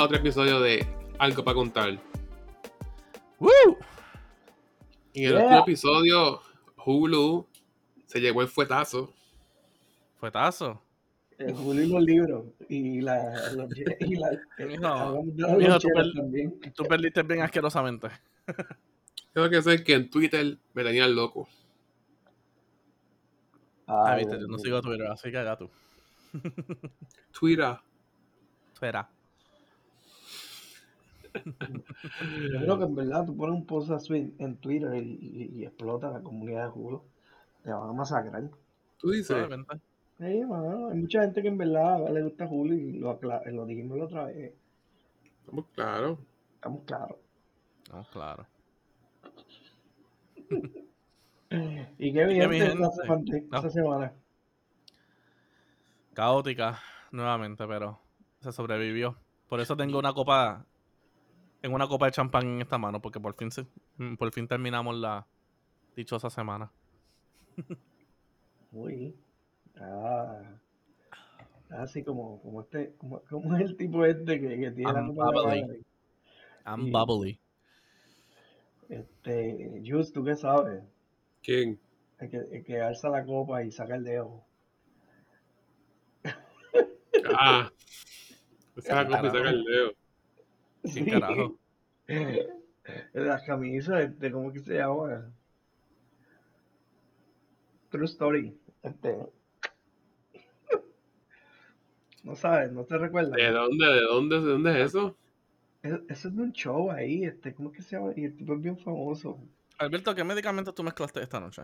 a otro episodio de Algo para contar. ¡Woo! En el Yeah. último episodio, Hulu se llevó el fuetazo. Fuetazo. El Julio y los libros. Y la. Los, y la mijo, tú cheros per- también. Tú perdiste bien asquerosamente. Tengo que decir que en Twitter me tenían loco. Ah, Ay, viste, yo no sigo. Twitter, así que haga tú. Twitter. Espera. Yo creo que en verdad tú pones un post así en Twitter y, y- y explota la comunidad de Julio. Te van a masacrar. Tú dices. Sí, mano, hay mucha gente que en verdad le gusta Julio y lo, lo dijimos la otra vez. Estamos claros. Estamos claros. No, claro. ¿Y qué bien mi esta? No. esta semana? Caótica, nuevamente, pero se sobrevivió. Por eso tengo una copa. Tengo una copa de champán en esta mano, porque por fin se- mm, por fin terminamos la dichosa semana. Uy. Ah. Así como, como este, como, como es el tipo este que, que tiene la I'm copa en la bubbly. mano? I'm bubbly. Este, Just, ¿tú qué sabes? ¿Quién? El que, el que alza la copa y saca el dedo. Ah. Esa copa y saca el dedo. ¿Qué carajo? Las camisas, este, ¿cómo que se llama? True Story. Este. No sabes, no te recuerdas. ¿De dónde? ¿De dónde? ¿De dónde es eso? Es- Eso es de un show ahí, este, ¿cómo que se llama? Y el tipo es bien famoso. Alberto, ¿qué medicamentos tú mezclaste esta noche?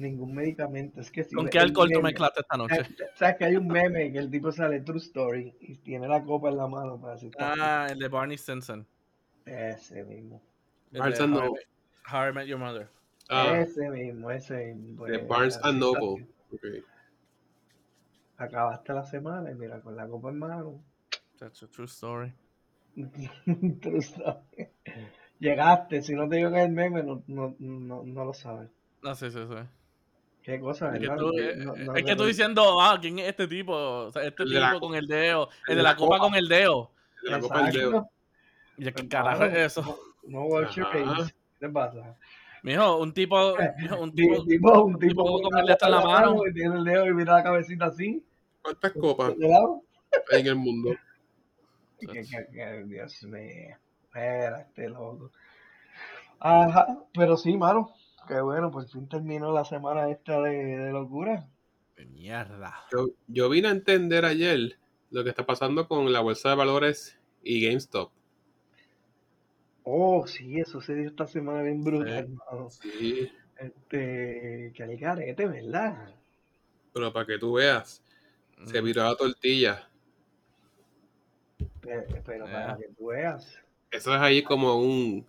Ningún medicamento. Es que si ¿Con qué alcohol tú mezclaste esta noche? ¿Sabes sabes que hay un meme que el tipo sale True Story y tiene la copa en la mano para decir Ah, el de Barney Stinson. Ese mismo. El Barnes and How I Noble. Met- How I Met Your Mother. Ah, Ese mismo, ese mismo. de pues, Barnes and. Noble. Acabaste la semana y mira, con la copa en mano. That's a true story. True Story. Llegaste, si no te digo que es el meme, no, no, no, no lo sabes. No, sí, sí, sí. Qué cosa, Es que, tú, No- no- es que tú diciendo, ah, ¿quién es este tipo? O sea, este El de la tipo co- con el dedo. El el de la copa con el dedo. De la copa del dedo. Exacto. Y ¿qué Hermano, carajo es eso? No, no watch your face. ¿Qué te pasa? Mijo, un tipo, un tipo, tipo, un tipo con el dedo en la mano. y tiene el dedo y mira la cabecita así, ¿Cuántas copas hay en el mundo? Que, que- que- Dios mío. Era este loco. Ajá, pero sí, mano. Qué bueno, por fin terminó la semana esta de, de locura. mierda. Yo, yo vine a entender ayer lo que está pasando con la bolsa de valores y GameStop. Oh, sí, eso se dio esta semana bien brutal, Sí. mano. Sí, Este, que al garete, ¿verdad? pero para que tú veas, se Mm, viró la tortilla. Pero, pero para Ya. que tú veas. Eso es ahí como un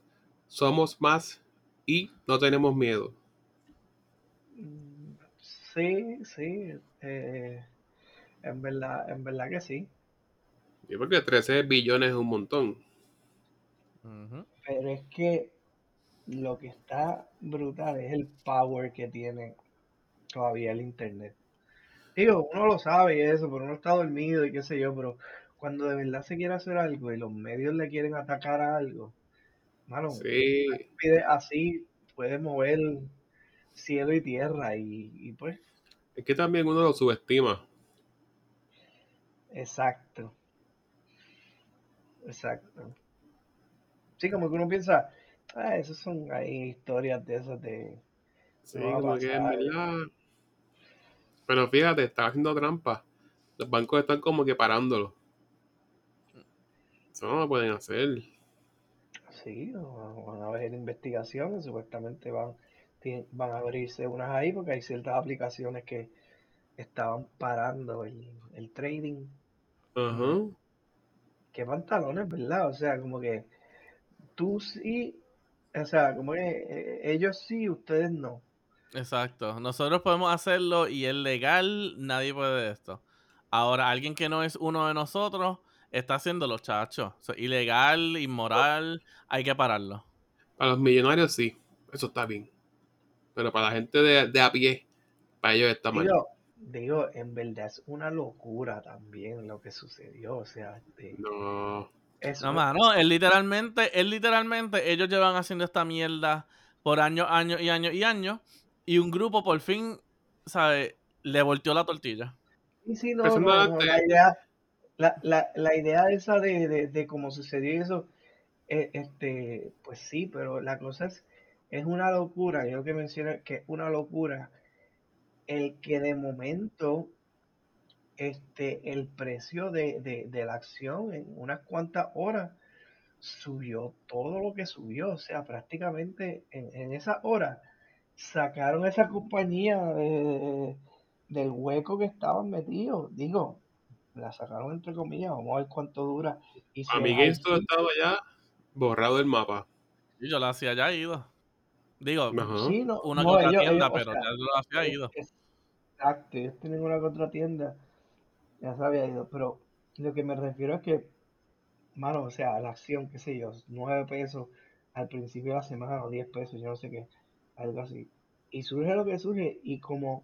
somos más y no tenemos miedo. Sí, sí. eh, en verdad, en verdad que sí. Yo creo que 13 billones es un montón. Pero es que lo que está brutal es el power que tiene todavía el internet. Digo, uno lo sabe y eso, pero uno está dormido y qué sé yo, pero cuando de verdad se quiere hacer algo y los medios le quieren atacar a algo, mano, Sí, pide así puede mover cielo y tierra y, y pues, es que también uno lo subestima. exacto. Exacto. Sí, como que uno piensa, ah, esas son ahí historias de esas de... Sí, como que en verdad. Pero fíjate, está haciendo trampa. Los bancos están como que parándolo. Eso no lo pueden hacer. Sí, van a haber investigaciones, supuestamente van, van a abrirse unas ahí porque hay ciertas aplicaciones que estaban parando el, el trading. Ajá. Qué pantalones, ¿verdad? O sea, como que tú sí, o sea, como que eh, ellos sí, ustedes no. Exacto. Nosotros podemos hacerlo y es legal, nadie puede de esto. Ahora, alguien que no es uno de nosotros está haciéndolo, chacho. O sea, ilegal, inmoral, hay que pararlo. Para los millonarios sí, eso está bien. Pero para la gente de, de a pie, para ellos está mal. Digo, digo, en verdad es una locura también lo que sucedió, o sea, este, No. Eso. No, mano, él literalmente, él literalmente, ellos llevan haciendo esta mierda por años, años y años y años. Y un grupo por fin, ¿sabes? Le volteó la tortilla. Sí, sí, no, no, no la idea, la, la, la idea esa de, de, de cómo sucedió eso, eh, este, pues sí, pero la cosa es, es una locura, yo que mencioné que es una locura el que de momento este, el precio de, de, de la acción en unas cuantas horas subió todo lo que subió, o sea, prácticamente en, en esas horas sacaron esa compañía de- del hueco que estaban metidos, digo, la sacaron entre comillas, vamos a ver cuánto dura. Y si A GameStop estaba ya borrado del mapa. Y yo lo hacía ya ido. Digo, sí, no, una no, ellos- tienda, ellos, o pero sea, ya lo había es- ido. Exacto, ellos tienen una otra tienda, ya se había ido, pero lo que me refiero es que, mano, o sea, la acción, qué sé yo, 9 pesos al principio de la semana o 10 pesos, yo no sé qué, algo así. Y surge lo que surge y como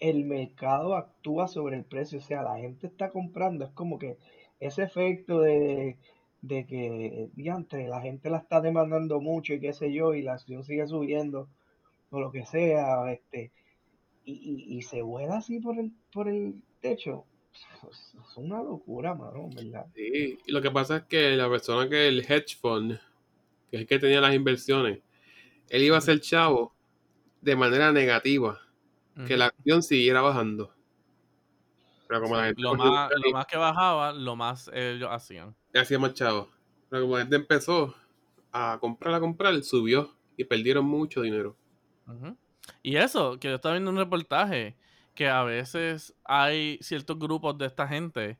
el mercado actúa sobre el precio, o sea, la gente está comprando, es como que ese efecto de, de que, diantre, la gente la está demandando mucho y qué sé yo, y la acción sigue subiendo, o lo que sea, este, y, y, se vuela así por el, por el techo. Es una locura, mano, ¿verdad? Sí, y lo que pasa es que la persona que el hedge fund, que es el que tenía las inversiones, él iba a ser chavo de manera negativa, que la acción siguiera bajando. Pero como la gente Lo más, lo que bajaba, lo más ellos hacían. hacía más chavo. Pero como la gente empezó a comprar, a comprar, subió y perdieron mucho dinero. Y eso, que yo estaba viendo un reportaje, que a veces hay ciertos grupos de esta gente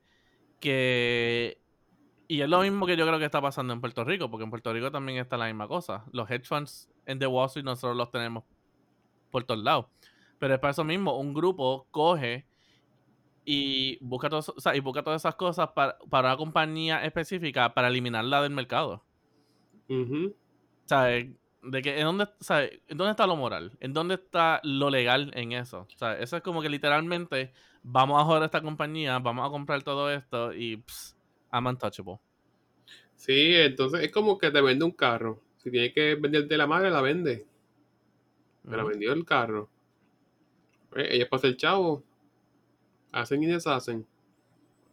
que... Y es lo mismo que yo creo que está pasando en Puerto Rico, porque en Puerto Rico también está la misma cosa. Los hedge funds en The Wall Street nosotros los tenemos por todos lados. Pero es para eso mismo, un grupo coge y busca, todo o sea, y busca todas esas cosas para, para una compañía específica para eliminarla del mercado. Ujú. ¿Sabes? De que, ¿en dónde, sabe, ¿En dónde está lo moral? ¿En dónde está lo legal en eso? Eso es como que literalmente vamos a joder a esta compañía, vamos a comprar todo esto y pss, I'm untouchable. Sí, entonces es como que te vende un carro. Si tiene que venderte la madre, la vende. Me la Ujú. vendió el carro. Eh, ellos para ser chavo. Hacen y deshacen.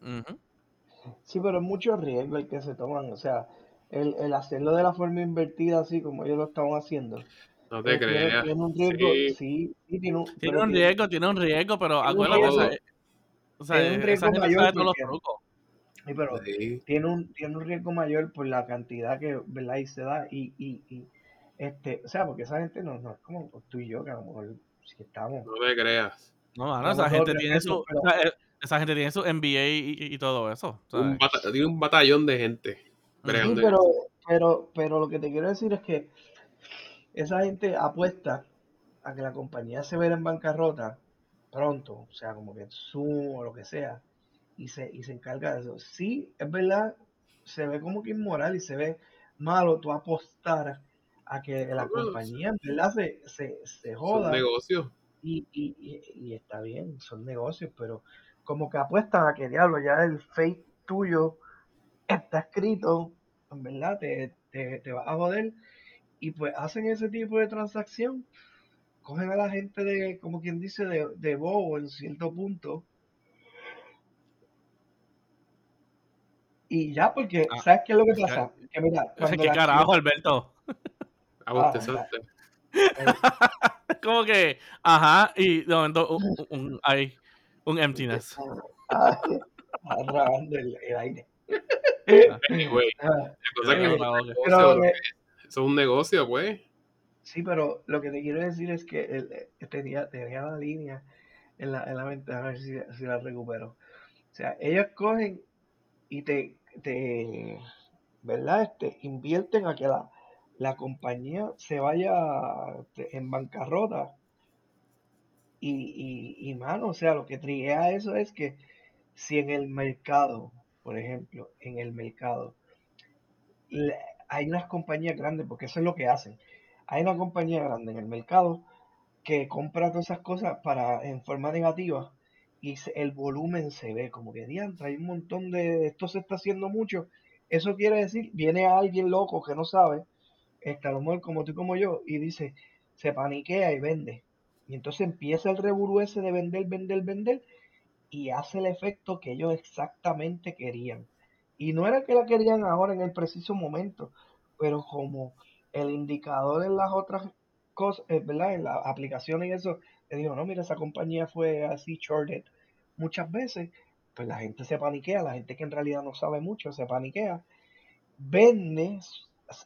Ujú. Sí, pero es mucho riesgo el que se toman, o sea, el, el hacerlo de la forma invertida así como ellos lo estaban haciendo, No te tiene, creas. tiene un riesgo, Sí. sí, sí, tiene un, Tiene un riesgo, tiene un riesgo, pero acuérdate, o sea, Todo. eh, o sea, tiene un esa riesgo gente mayor sabe todos los porque, trucos. sí, pero Sí. tiene un, tiene un riesgo mayor por la cantidad que, ¿verdad? Y se da y, y, y este, o sea, porque esa gente no, no es como tú y yo, que a lo mejor estamos, No te creas. No, mano, damos esa gente tiene su, pero eh, esa gente tiene su MBA y, todo eso, Un ¿sabes? bata- tiene un batallón de gente sí, pero, pero, pero lo que te quiero decir es que esa gente apuesta a que la compañía se vea en bancarrota pronto, o sea, como que Zoom o lo que sea, y se, y se encarga de eso. Sí, es verdad, se ve como que inmoral y se ve malo tú apostar a que la No, compañía verdad se, se, se son joda negocios. y, y, y, y está bien, son negocios, pero como que apuestan a que diablo, ya el fake tuyo está escrito, en verdad te, te, te vas a joder y pues hacen ese tipo de transacción, cogen a la gente de, como quien dice, de, de bobo en cierto punto y ya porque, Ah, ¿sabes qué es lo que ¿qué, pasa? Que mira, cuando qué la carajo, Alberto? Abustezaste. eh, Como que, ajá, y de momento un, un- hay un emptiness. ah, ah, el, el aire. Ah, Anyway, Ah, la cosa es que es un negocio, que, Eso es un negocio, pues. Sí, pero lo que te quiero decir es que el- eh, tenía, tenía la línea en la, en la mente, a ver si, si la recupero. O sea, ellos cogen y te, te ¿verdad? Este, invierten a que la, la compañía se vaya este, en bancarrota. Y, y, mano, o sea, lo que triguea eso es que si en el mercado, por ejemplo, en el mercado, hay unas compañías grandes, porque eso es lo que hacen. Hay una compañía grande en el mercado que compra todas esas cosas para en forma negativa y el volumen se ve como que diantre, hay un montón de esto se está haciendo mucho Eso quiere decir, viene alguien loco que no sabe, lo mejor como tú como yo, y dice, se paniquea y vende. Y entonces empieza el reburú ese de vender, vender, vender, y hace el efecto que ellos exactamente querían. Y no era que la querían ahora en el preciso momento, pero como el indicador en las otras cosas, eh, ¿verdad? En las aplicaciones y eso, le digo, no, mira, esa compañía fue así shorted muchas veces, pues la gente se paniquea, la gente que en realidad no sabe mucho se paniquea, vende,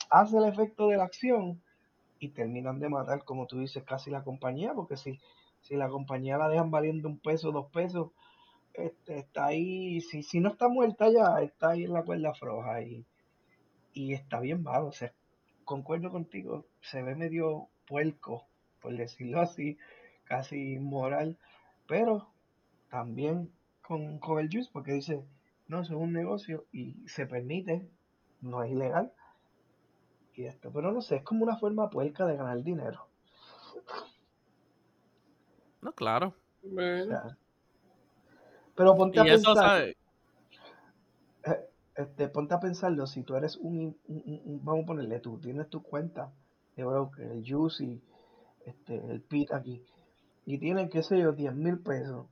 hace el efecto de la acción y terminan de matar, como tú dices, casi la compañía, porque si, si la compañía la dejan valiendo un peso, dos pesos, este, está ahí, si, si no está muerta ya, está ahí en la cuerda floja y, y está bien malo, o sea, concuerdo contigo, se ve medio puerco, por decirlo así, casi inmoral, pero también con, con juice, porque dice, no, eso es un negocio y se permite, no es ilegal. Y esto, pero no sé, es como una forma puerca de ganar dinero. No, claro. O sea, pero ponte a pensar, eh, este, ponte a pensarlo, si tú eres un, un- un- un- vamos a ponerle, tú tienes tu cuenta de broker, el Juice y este, el Pit aquí, y tienen, qué sé yo, 10 mil pesos,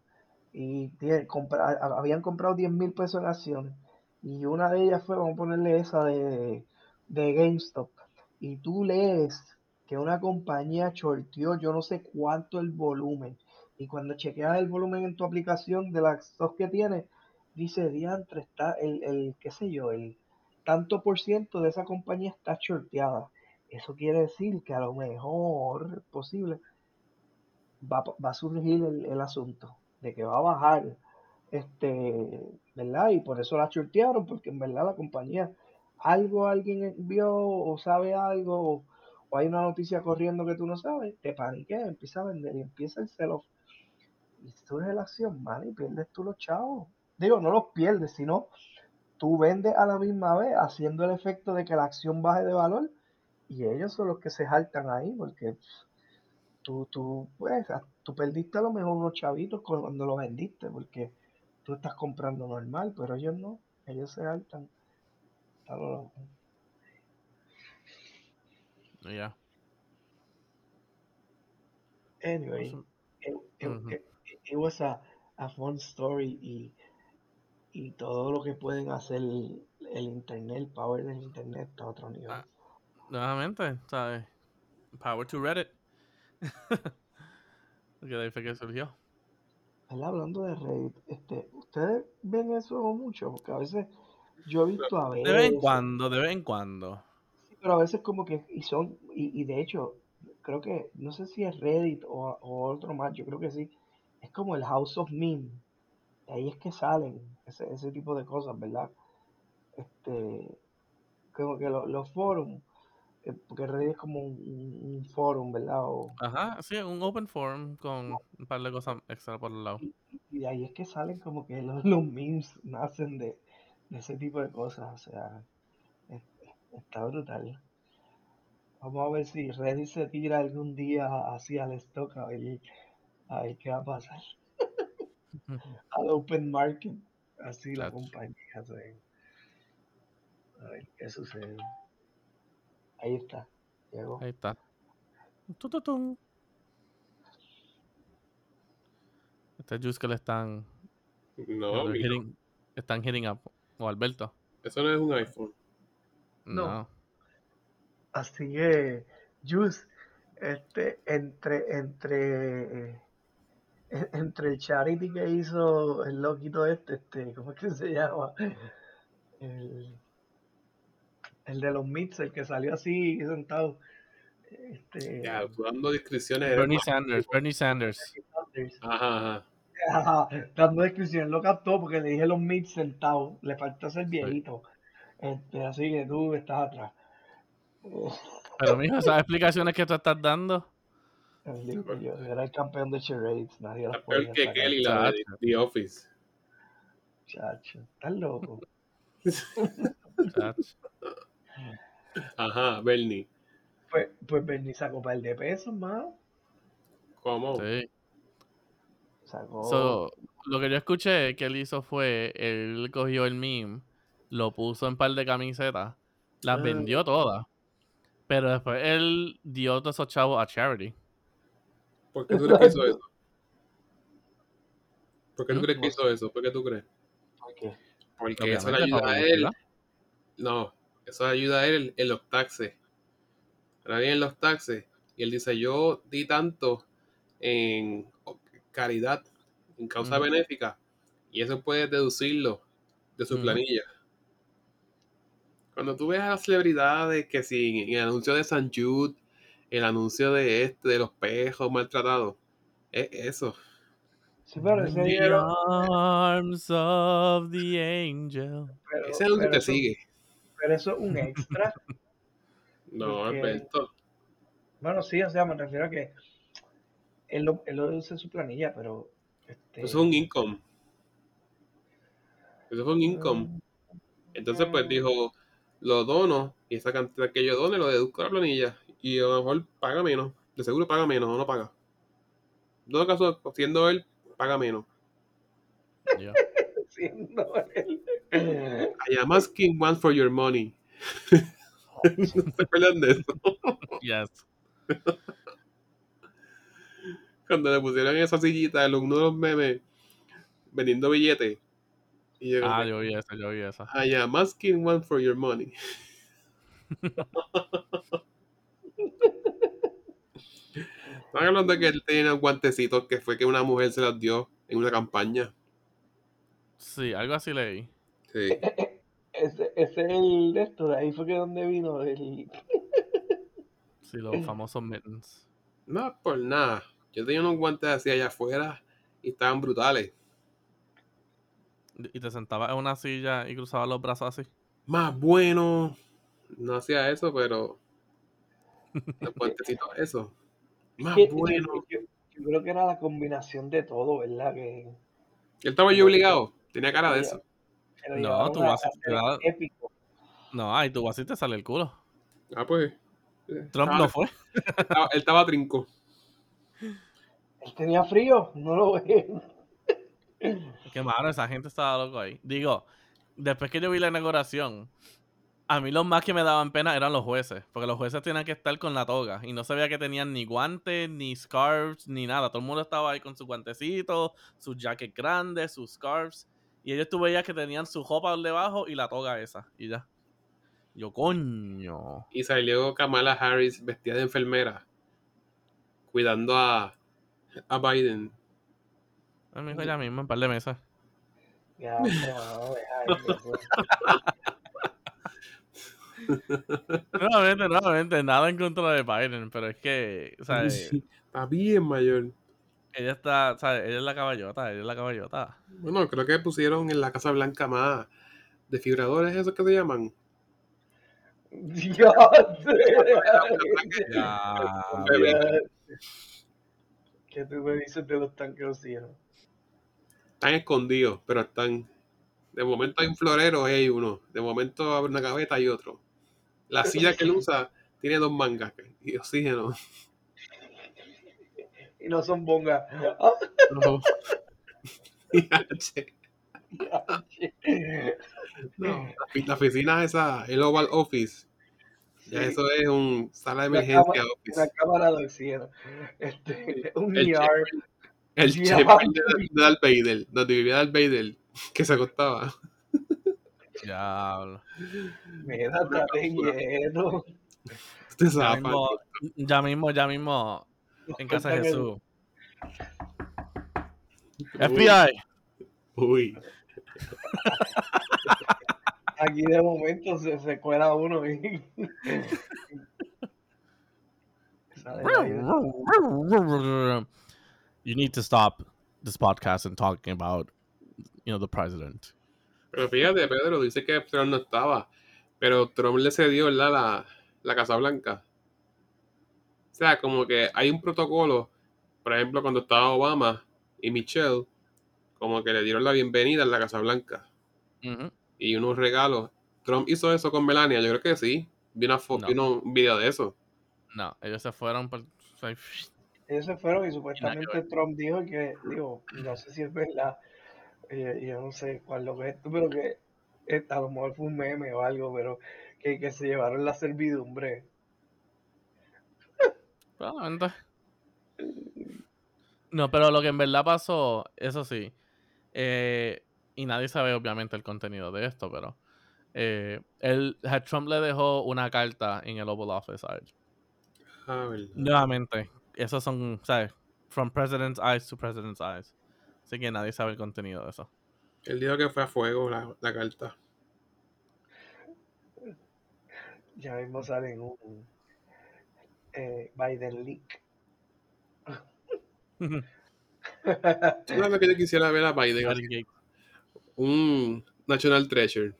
y tienen, compra- habían comprado 10 mil pesos en acciones, y una de ellas fue, vamos a ponerle esa de, de GameStop, y tú lees que una compañía shorteó yo no sé cuánto el volumen, y cuando chequeas el volumen en tu aplicación de las stocks que tienes, dice diantre, está el, el, qué sé yo, el tanto por ciento de esa compañía está shorteada. Eso quiere decir que a lo mejor posible va, va a surgir el, el asunto de que va a bajar, este, ¿verdad? Y por eso la shortearon, porque en verdad la compañía, algo alguien vio o sabe algo, o, hay una noticia corriendo que tú no sabes, te paniquea, empieza a vender y empieza el sell-off. Y surge la acción, man, y pierdes tú los chavos. Digo, no los pierdes, sino tú vendes a la misma vez, haciendo el efecto de que la acción baje de valor, y ellos son los que se saltan ahí, porque tú, tú, pues, tú perdiste a lo mejor unos chavitos cuando lo vendiste, porque tú estás comprando normal, pero ellos no, ellos se saltan. Lo loco. Ya. Anyway, Eso- it, it- it- it was a, a fun story y, y todo lo que pueden hacer el, el internet, el power del internet está a otro nivel. Ah. Nuevamente, ¿sabes? Power to Reddit. Porque de ahí fue que surgió. Hablando de Reddit, este, ¿ustedes ven eso mucho? Porque a veces yo he visto a De vez en veces, cuando, de vez en cuando. sí, pero a veces como que, y son, y, y de hecho, creo que, no sé si es Reddit o, o otro más, yo creo que sí, es como el House of Meme, de ahí es que salen ese, ese tipo de cosas, ¿verdad? Este, como que lo- los foros, eh, porque Reddit es como un, un, forum, ¿verdad? O, Ajá, sí, un open forum con un par de cosas extra por el lado. y, y de ahí es que salen como que los, los memes nacen de ese tipo de cosas, o sea, es- está brutal. Vamos a ver si Reddit se tira algún día así al stock, a ver, a ver qué va a pasar. Al open market, así la compañía se... A ver qué sucede. Ahí está, llegó. Ahí está. Tututun. Este juice que le están. No, hitting- están hitting up. O Alberto. eso no es un iPhone. No. No. Así que, Juice, este, entre, entre, eh, entre el charity que hizo el loquito este, este, ¿cómo es que se llama? El, el de los Mits, el que salió así sentado. Este, Ya, dando descripciones. Bernie Sanders. Bernie Sanders. Sanders. Ajá, ajá. Ajá, dando descripción, lo captó porque le dije los Mits sentados, le faltó ser viejito. Este, así que tú estás atrás. Pero, mijo, esas explicaciones que tú estás dando. yo, era el campeón de charades, nadie las podía que sacar. Kelly, la de. The Office. Chacho, estás loco. Chacho. Ajá, Bernie. Pues, pues Bernie sacó un par de pesos más. ¿Cómo? Sí. Sacó. So, lo que yo escuché que él hizo fue, él cogió el meme lo puso en par de camisetas, las Ah. vendió todas. Pero después él dio todos esos chavos a charity. ¿Por qué tú crees que hizo eso? ¿Por qué tú crees que hizo eso? ¿Por qué tú crees? Porque eso le ayuda a él. No, eso le ayuda a él en los taxes. Ahora vienen los taxes. Y él dice, yo di tanto en caridad, en causa benéfica. Y eso puedes deducirlo de su planilla. Cuando tú ves a las celebridades que si en el anuncio de San Jude, el anuncio de este, de los pejos maltratados, es eso. Sí, pero ese In the dinero. arms of the angel. Pero, Ese anuncio pero te eso, sigue. pero eso es un extra. No, Porque- Alberto. Bueno, sí, o sea, me refiero a que él lo, él lo usa en su planilla, pero. Este, Eso es un income. Eso fue un income. Entonces, pues dijo, lo dono y esa cantidad que yo done lo deduzco a la planilla. Y a lo mejor paga menos. De seguro paga menos o no paga. En todo caso, siendo él, paga menos. Yo. siendo él. I am asking one for your money. ¿Se acuerdan de eso? Yes. Cuando le pusieron esa sillita en uno de los memes vendiendo billetes. Y yo, Ah, yo vi esa, yo vi esa. I am asking one for your money. Están hablando de que él tenía unos guantecitos que fue que una mujer se los dio en una campaña. Sí, algo así leí. Sí. Ese, ese es el de esto, de ahí fue que donde vino el. Sí, los famosos mittens. No es por nada. Yo tenía unos guantes así allá afuera y estaban brutales. Y te sentabas en una silla y cruzabas los brazos así. Más bueno. No hacía eso, pero. Los guantecitos, eso. Más que- bueno. Yo, yo creo que era la combinación de todo, ¿verdad? Que Él estaba yo obligado. Tenía cara de eso. No, tú vas a- épico. No, ahí tú vas y te sale el culo. Ah, pues. Trump Estaba- no fue. estaba- él estaba trinco. Él tenía frío, no lo ve. Qué malo, esa gente estaba loco ahí. Digo, después que yo vi la inauguración, a mí los más que me daban pena eran los jueces, porque los jueces tenían que estar con la toga y no se veía que tenían ni guantes, ni scarves, ni nada. Todo el mundo estaba ahí con sus guantecitos, sus jackets grandes, sus scarves. Y ellos tú veías que tenían su ropa por debajo y la toga esa. Y ya. Yo, coño. Y salió Kamala Harris vestida de enfermera. Cuidando a, a Biden. A mí ya mismo, un par de meses. Ya, no, no, deja eso. Nuevamente, nuevamente, nada en contra de Biden, pero es que, o sea, Está bien mayor. ella está, ¿sabes? Ella es la caballota, ella es la caballota. Bueno, creo que pusieron en la Casa Blanca más desfibradores, esos que se llaman. Dios. ¿Qué tú me dices de los tanques oxígeno? Están escondidos, pero están. De momento hay un florero y hay uno. De momento abre una gaveta y otro. La silla que él usa tiene dos mangas y oxígeno. Y no son bongas. No. No, la oficina esa, el Oval Office, ya Sí, eso es un sala de emergencia Una office. cámara de oxígeno. Este, un El ER. el checkpoint de, Darth Vader, donde vivía Darth Vader, que se acostaba. Diablo. Mira, estate quieto. Usted Ya sabe. mismo, ya mismo, ya mismo, en casa de Jesús. FBI. Uy, Aquí de momento se, se cuela uno y. You need to stop this podcast and talking about, you know, the president. pero fíjate, Pedro, dice que Trump no estaba, pero Trump le cedió, ¿verdad? La, la Casa Blanca. O sea, como que hay un protocolo, por ejemplo, cuando estaba Obama y Michelle, como que le dieron la bienvenida en la Casa Blanca. Ujú. Y unos regalos. Trump hizo eso con Melania, yo creo que sí. Vi una foto, No. vi uno- un video de eso. No, ellos se fueron por... Ellos se fueron y supuestamente Trump dijo que, digo, no sé si es verdad, eh, yo no sé cuál lo que es esto, pero que eh, a lo mejor fue un meme o algo, pero que, que se llevaron la servidumbre. Probablemente. No, pero lo que en verdad pasó, eso sí. eh, y nadie sabe obviamente el contenido de esto, pero eh, él, a Trump le dejó una carta en el Oval Office a él. Ah, verdad. Nuevamente, esos son, ¿sabes? From President's Eyes to President's Eyes. Así que nadie sabe el contenido de eso. Él dijo que fue a fuego la, la carta. Ya mismo sale en un eh, Biden leak. ¿Tú sabes que yo quisiera ver a Biden? Un National Treasure.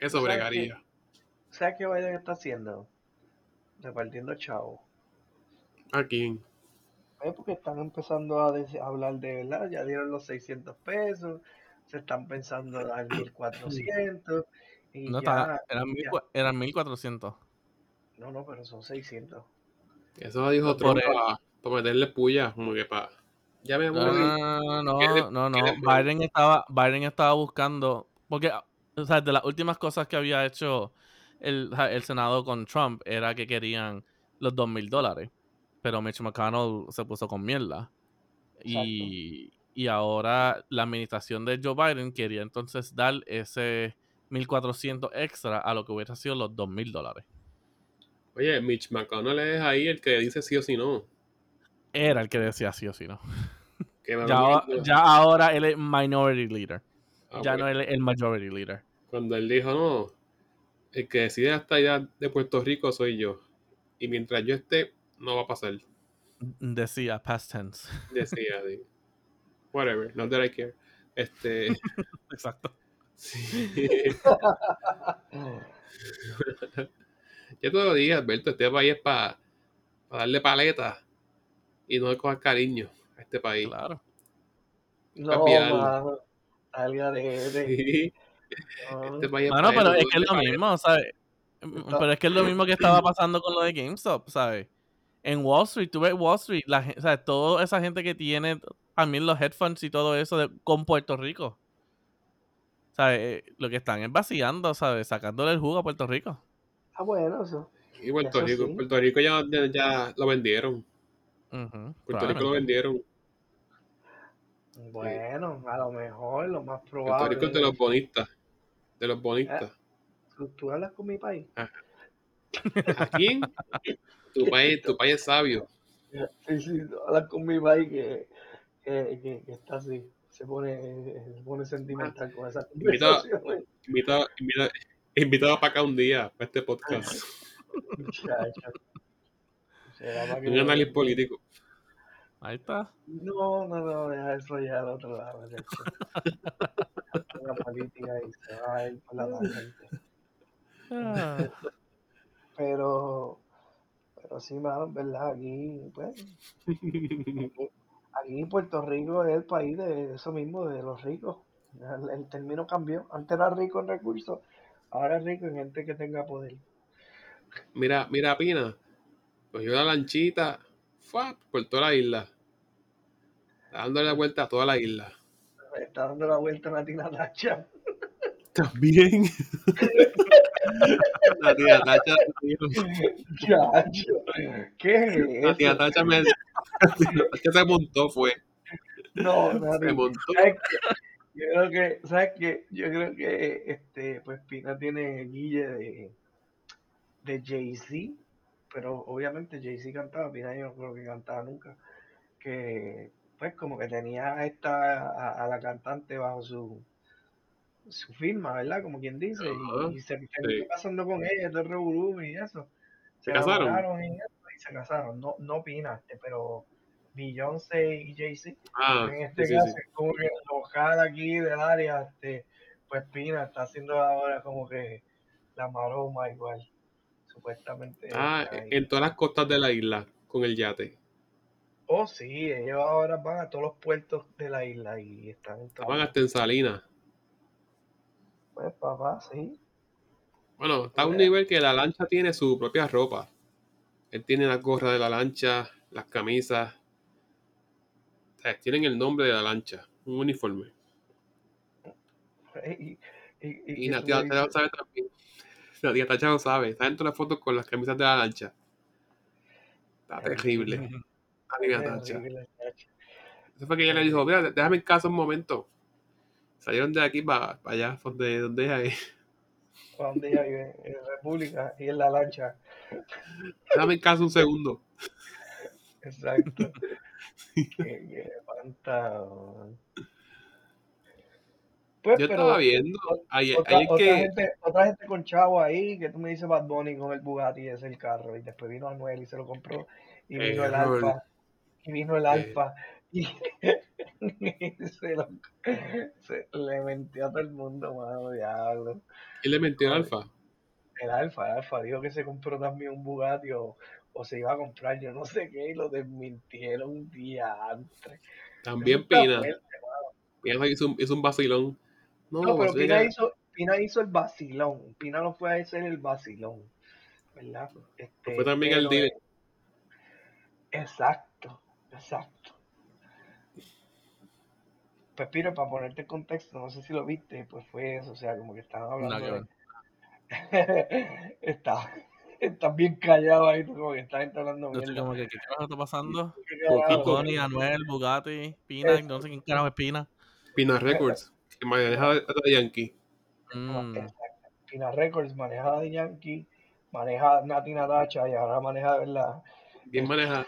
Eso ¿Sabes bregaría. ¿Sabes qué Biden está haciendo? Repartiendo chavo. Aquí. Es porque están empezando a, a hablar de verdad, ya dieron los 600 pesos, se están pensando dar 1400 y No, ya, está- eran, mil ya- eran 1400. no, no, pero son 600. Eso dijo Trump él. para meterle puya, como que para. Ya me No, voy. no, no, ¿Qué le- no, no? Biden estaba, Biden estaba buscando, porque, o sea, de las últimas cosas que había hecho el, el Senado con Trump era que querían los dos mil dólares, pero Mitch McConnell se puso con mierda. Y, y ahora la administración de Joe Biden quería entonces dar ese 1400 extra a lo que hubiera sido los dos mil dólares. Oye, Mitch McConnell es ahí el que dice sí o sí no. Era el que decía sí o sí, ¿no? Ya, ahora él es minority leader. Ah, ya no es el majority leader. Cuando él dijo, no, el que decide hasta allá de Puerto Rico soy yo. Y mientras yo esté, no va a pasar. Decía past tense. Decía. Whatever, not that I care. Este, Exacto. sí. Yo te lo dije, Alberto, este país es para darle paleta y no coger cariño a este país. Claro. No, mano, salga de, de- Sí, no. este país es Bueno, pero es que es lo pa' mismo, ¿sabes? Está- Pero es que es lo mismo que estaba pasando con lo de GameStop, ¿sabes? En Wall Street, tú ves Wall Street, la, ¿sabes? Toda esa gente que tiene también los headphones y todo eso de- con Puerto Rico. ¿Sabes? Eh, Lo que están es vaciando, ¿sabes? Sacándole el jugo a Puerto Rico. Ah, bueno, eso. Y Puerto Eso Rico, sí. Puerto Rico ya, ya, ya lo vendieron. Puerto Rico lo vendieron. Bueno, a lo mejor, lo más Puerto probable. Rico es de los bonistas. De los bonistas. ¿Tú, tú hablas con mi país? ¿A quién? Tu país, tu país es sabio. Sí, sí, tú hablas con mi país que, que, que, que está así. Se pone, se pone sentimental con esas conversaciones. Invita, invita, invitado para acá un día, para este podcast. Muchacho. Que- Un análisis político. Ahí está. No, no, no, deja eso ya al otro lado. La política y se va a ir por la tangente. Ah, Pero, pero sí, mano, en verdad, aquí, pues, aquí Puerto Rico es el país de eso mismo, de los ricos. El, el término cambió. Antes era rico en recursos, ahora es rico en gente que tenga poder. Mira, mira, Pina. Cogió la lanchita ¡fua! por toda la isla. Dándole la vuelta a toda la isla. Está dando la vuelta a Natina Tacha. También. la tía Tacha. ¿qué La es tía eso? Tacha me. La tía Tacha se montó, fue. No, Se Nati, montó. ¿sabes qué? Yo creo que, ¿sabes qué? Yo creo que, este, pues Pina tiene guille de, de Jay-Z, pero obviamente Jay-Z cantaba, Pina yo no creo que cantaba nunca, que, pues como que tenía a esta, a, a la cantante bajo su, su firma, ¿verdad? Como quien dice, y- y, se terminó casando con ella, todo el revolú y eso. ¿Se casaron? y eso, y se casaron, no, no Pina, este, pero Beyoncé y Jay-Z. Ah, En este sí, sí, caso, sí. como que local aquí del área, este, pues Pina está haciendo ahora como que la maroma igual, supuestamente. Ah, en todas las costas de la isla, con el yate. Oh, sí, ellos ahora van a todos los puertos de la isla y están en todo. Estaban hasta en Salinas. Pues papá, sí. Bueno, está a un nivel que la lancha tiene su propia ropa. Él tiene la gorra de la lancha, las camisas. O sea, tienen el nombre de la lancha, un uniforme. Y, y, Y sabe también. La tía Tacha lo sabe. Está dentro de las fotos con las camisas de la lancha. Está terrible. Tía Tacha. Eso fue que ella le dijo, mira, déjame en casa un momento. Salieron de aquí para allá, donde, donde ella. ¿Para dónde ella vive? En República y en la lancha. Déjame en casa un segundo. Exacto. Qué, qué espantado. Pues, Yo pero estaba viendo ayer, otra, ayer otra que gente, otra gente con chavo ahí, que tú me dices Bad Bunny con el Bugatti, ese es el carro, y después vino Anuel y se lo compró, y vino el. Alfa, y vino el Eh. Alfa, y se, lo, se le mentió a todo el mundo, mano, diablo. él le metió al alfa. El Alfa, el Alfa dijo que se compró también un Bugatti o, o se iba a comprar yo no sé qué, y lo desmintieron un día antes. También Pina. Pina hizo un, hizo un vacilón. No, No, pero Pina hizo, Pina hizo el vacilón. Pina lo fue a hacer el vacilón. ¿Verdad? Este, fue también el pero, dealer. Exacto, exacto. Pues Pino, para ponerte en contexto, no sé si lo viste, pues fue eso, o sea, como que estaban hablando de... ver. está, estás bien callado ahí, como que estás hablando mierda. como que, ¿qué carajo está pasando? Bunny, Anuel, Bugatti, Pina, no sé quién carajo es Pina. Pina Records, que maneja a de Yankee. Mm. Pina Records manejada de Yankee, maneja Nati Natacha y ahora maneja de verdad. Bien manejada.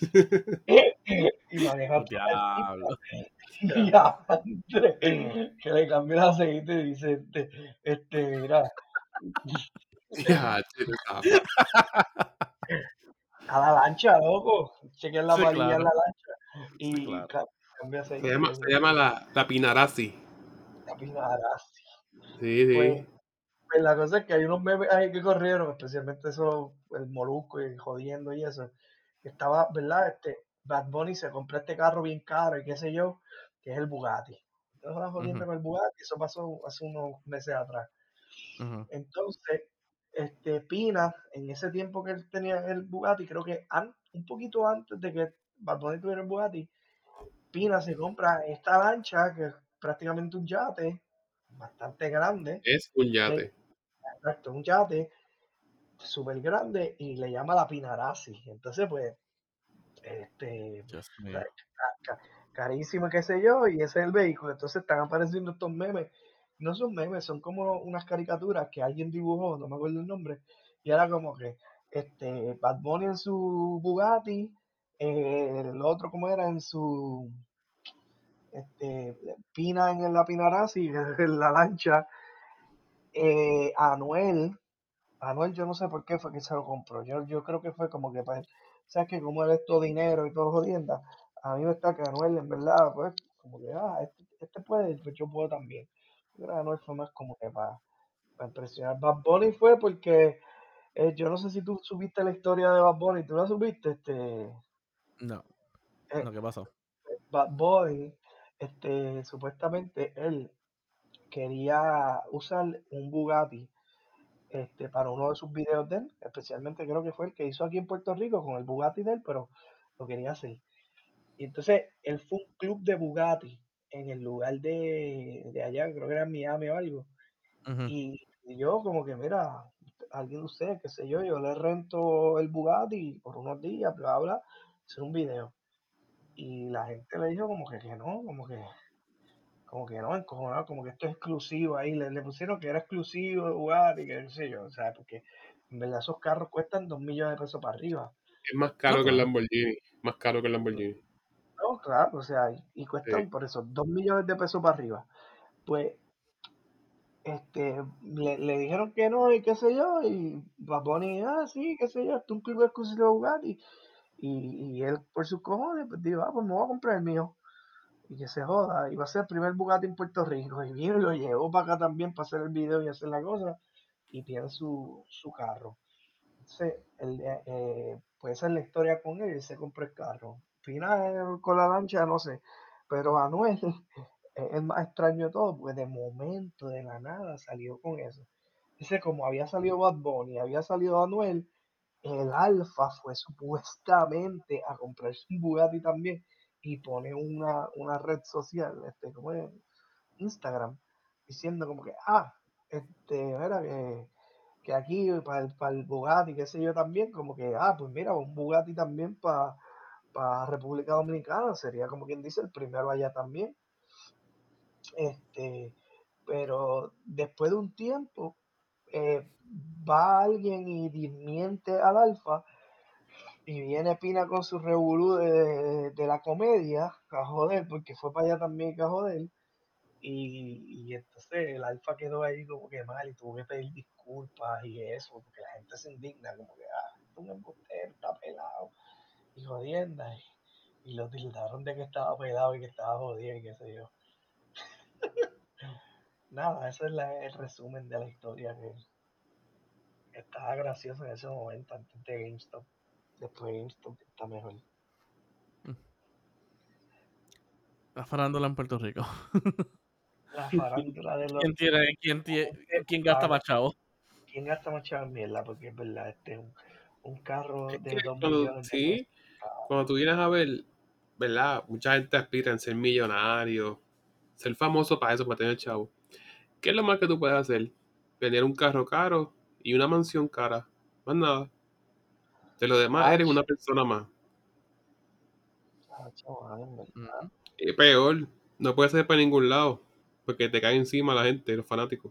Y maneja diablo. Y a André, que le cambió el aceite y dice, este, este, mira, Ya, a la lancha, loco, chequen la Sí, varilla claro. en la lancha y Sí, claro. Se llama, se llama la, la Pinarasi. La Pinarasi. Sí, sí. Pues, pues la cosa es que hay unos memes ahí que corrieron, especialmente eso, el molusco y jodiendo y eso. Estaba, ¿verdad? Este, Bad Bunny se compró este carro bien caro y qué sé yo, que es el Bugatti. Entonces estaban jodiendo con el Bugatti, eso pasó hace unos meses atrás. Entonces, este Pina, en ese tiempo que él tenía el Bugatti, creo que an- un poquito antes de que Bad Bunny tuviera el Bugatti, Pina se compra esta lancha, que es prácticamente un yate, bastante grande, Es un yate. exacto, un yate súper grande, y le llama la Pinarasi. Entonces, pues, este, carísimo, qué sé yo, y ese es el vehículo. Entonces están apareciendo estos memes. No son memes, son como unas caricaturas que alguien dibujó, no me acuerdo el nombre, y era como que este Bad Bunny en su Bugatti, eh, el otro como era en su este Pina en la Pinarasi, en la lancha, eh, Anuel, Anuel yo no sé por qué fue que se lo compró, yo, yo creo que fue como que para él, sabes que como él es todo dinero y todo jodienda, a mí me está que Anuel en verdad, pues, como que, ah, este, este puede, pues yo puedo también. Yo creo que Anuel fue más como que para, para impresionar. Bad Bunny fue porque, eh, yo no sé si tú subiste la historia de Bad Bunny, ¿tú la subiste? Este, No. eh, No, ¿qué pasó? Bad Bunny, este, supuestamente él quería usar un Bugatti este, para uno de sus videos de él, especialmente creo que fue el que hizo aquí en Puerto Rico con el Bugatti de él, pero lo quería hacer. Y entonces él fue un club de Bugatti en el lugar de, de allá, creo que era en Miami o algo. Y yo como que, mira, alguien de ustedes, qué sé yo, yo le rento el Bugatti por unos días, bla, bla, hacer un video. Y la gente le dijo como que, que no, como que, como que no, encojonado, como que esto es exclusivo ahí, le, le pusieron que era exclusivo de Bugatti, que qué sé yo, o sea, porque en verdad esos carros cuestan dos millones de pesos para arriba. Es más caro No, que el. Lamborghini. Más caro que el Lamborghini. No, claro, o sea, y, y cuestan Sí. por eso dos millones de pesos para arriba. Pues, este, le, le dijeron que no y qué sé yo, y Bad Bunny, ah, sí, qué sé yo, esto es un club exclusivo de Bugatti. Y, y él, por sus cojones, pues dijo, ah, pues me voy a comprar el mío. Y que se joda, y va a ser el primer Bugatti en Puerto Rico. Y vino y lo llevó para acá también para hacer el video y hacer la cosa. Y tiene su, su carro. Entonces, el, eh, eh, pues esa es la historia con él, él se compró el carro. Final con la lancha, no sé. Pero Anuel es el más extraño de todo, pues de momento, de la nada, salió con eso. Dice, como había salido Bad Bunny, había salido Anuel, el Alfa fue supuestamente a comprarse un Bugatti también y pone una, una red social, este, como es? Instagram, diciendo como que, ah, este, mira, que, que aquí para el, para el Bugatti, qué sé yo también, como que, ah, pues mira, un Bugatti también para para República Dominicana, sería como quien dice el primero allá también. Este, pero después de un tiempo, eh, va alguien y desmiente al alfa y viene Pina con su revolú de, la comedia a porque fue para allá también a joder. Y, entonces el alfa quedó ahí como que mal y tuvo que pedir disculpas y eso, porque la gente se indigna, como que, ah, un embustero, está pelado y jodienda. Y, lo tildaron de que estaba pelado y que estaba jodido y qué sé yo. Nada, ese es el resumen de la historia que estaba gracioso en ese momento antes de GameStop. Después de GameStop está mejor. La farándula en Puerto Rico. La farándula de los. ¿Quién, tiene, quién, tiene, ¿quién gasta más chavo? ¿Quién gasta más chavo en mierda? Porque es verdad, este es un, carro de dos millones. Sí, cuando tú vienes a ver, ¿verdad? Mucha gente aspira en ser millonario, ser famoso para eso, para tener chavo. ¿Qué es lo más que tú puedes hacer? Vender un carro caro y una mansión cara. Más nada. De lo demás, eres una persona más. Y peor, no puedes ser para ningún lado. Porque te cae encima la gente, los fanáticos.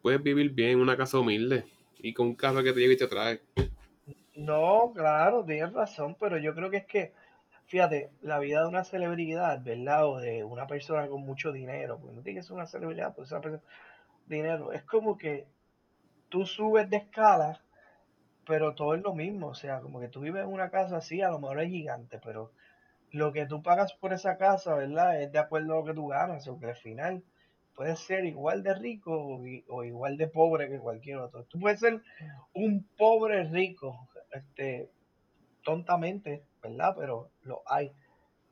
Puedes vivir bien en una casa humilde y con un carro que te lleve y te trae. No, claro, tienes razón, pero yo creo que es que, fíjate, la vida de una celebridad, ¿verdad? O de una persona con mucho dinero, pues no tiene que ser una celebridad, pues una persona dinero, es como que tú subes de escala, pero todo es lo mismo, o sea, como que tú vives en una casa así, a lo mejor es gigante, pero lo que tú pagas por esa casa, ¿verdad? Es de acuerdo a lo que tú ganas, o que al final puedes ser igual de rico o, igual de pobre que cualquier otro. Tú puedes ser un pobre rico, este, tontamente, ¿verdad? Pero lo hay.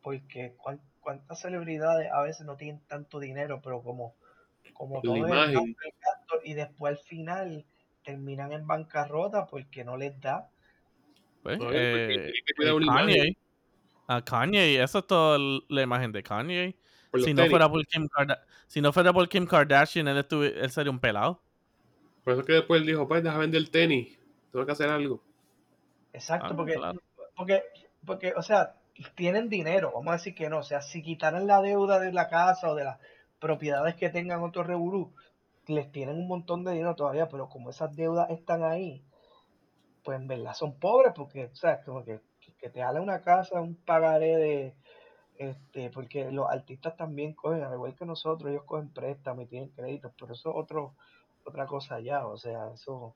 Porque cuántas celebridades a veces no tienen tanto dinero, pero como, como todo el y después al final terminan en bancarrota porque no les da. Pues, eh, Kanye, a Kanye, eso es toda la imagen de Kanye. Si no, fuera por Kim si no fuera por Kim Kardashian, él, él sería un pelado. Por eso que después él dijo, pues deja vender el tenis, tengo que hacer algo. Exacto, ah, porque, porque, porque, o sea, tienen dinero, vamos a decir que no, o sea, si quitaran la deuda de la casa o de las propiedades que tengan otros revolú, les tienen un montón de dinero todavía, pero como esas deudas están ahí, pues en verdad son pobres, porque, o sea, como que, que te jale una casa, un pagaré de, este, porque los artistas también cogen, al igual que nosotros, ellos cogen préstamos y tienen créditos, pero eso es otro, otra cosa ya, o sea, eso,